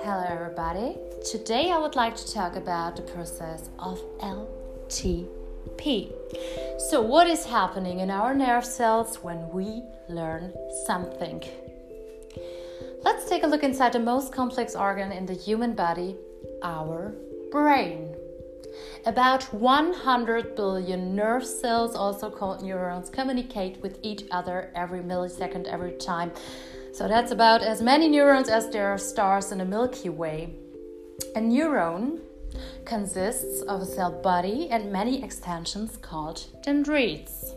Hello, everybody. Today I would like to talk about the process of LTP. So, what is happening in our nerve cells when we learn something? Let's take a look inside the most complex organ in the human body, our brain. About 100 billion nerve cells, also called neurons, communicate with each other every millisecond, every time. So that's about as many neurons as there are stars in the Milky Way. A neuron consists of a cell body and many extensions called dendrites.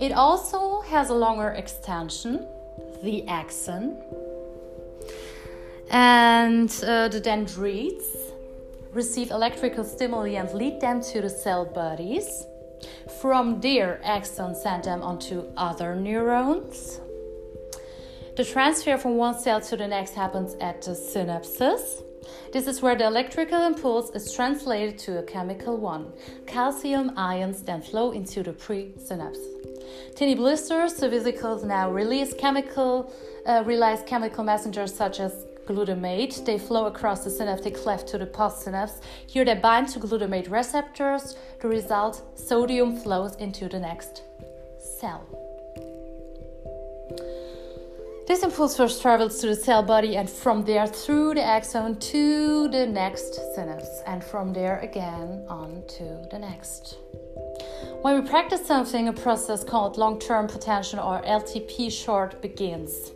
It also has a longer extension, the axon, and uh, the dendrites receive electrical stimuli and lead them to the cell bodies. From there, axons send them onto other neurons the transfer from one cell to the next happens at the synapses. This is where the electrical impulse is translated to a chemical one. Calcium ions then flow into the presynapse. Tiny blisters, the vesicles now release chemical, uh, release chemical messengers such as glutamate. They flow across the synaptic cleft to the postsynapse. Here they bind to glutamate receptors. The result, sodium flows into the next cell. This impulse first travels to the cell body and from there through the axon to the next synapse, and from there again on to the next. When we practice something, a process called long term potentiation or LTP short begins.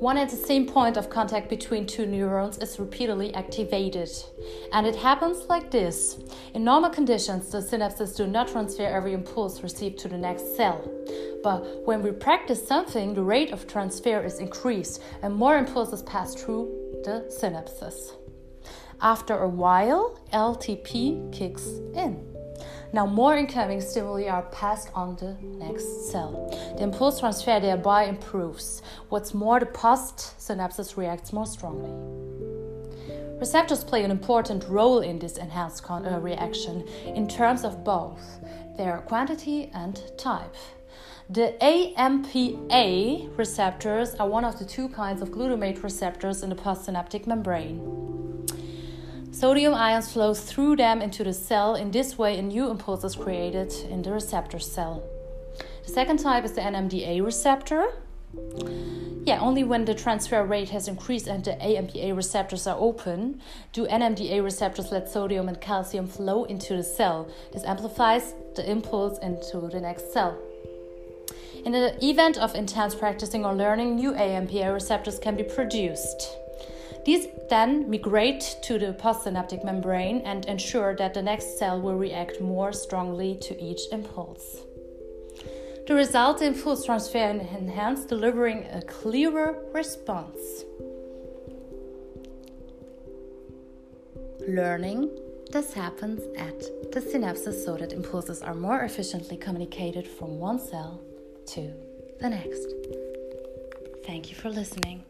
One and the same point of contact between two neurons is repeatedly activated. And it happens like this. In normal conditions, the synapses do not transfer every impulse received to the next cell. But when we practice something, the rate of transfer is increased and more impulses pass through the synapses. After a while, LTP kicks in. Now, more incoming stimuli are passed on the next cell. The impulse transfer thereby improves. What's more, the post synapses reacts more strongly. Receptors play an important role in this enhanced con- uh, reaction in terms of both their quantity and type. The AMPA receptors are one of the two kinds of glutamate receptors in the postsynaptic membrane. Sodium ions flow through them into the cell. In this way, a new impulse is created in the receptor cell. The second type is the NMDA receptor. Yeah, only when the transfer rate has increased and the AMPA receptors are open do NMDA receptors let sodium and calcium flow into the cell. This amplifies the impulse into the next cell. In the event of intense practicing or learning, new AMPA receptors can be produced. These then migrate to the postsynaptic membrane and ensure that the next cell will react more strongly to each impulse. The result impulse transfer enhance, delivering a clearer response. Learning this happens at the synapses so that impulses are more efficiently communicated from one cell to the next. Thank you for listening.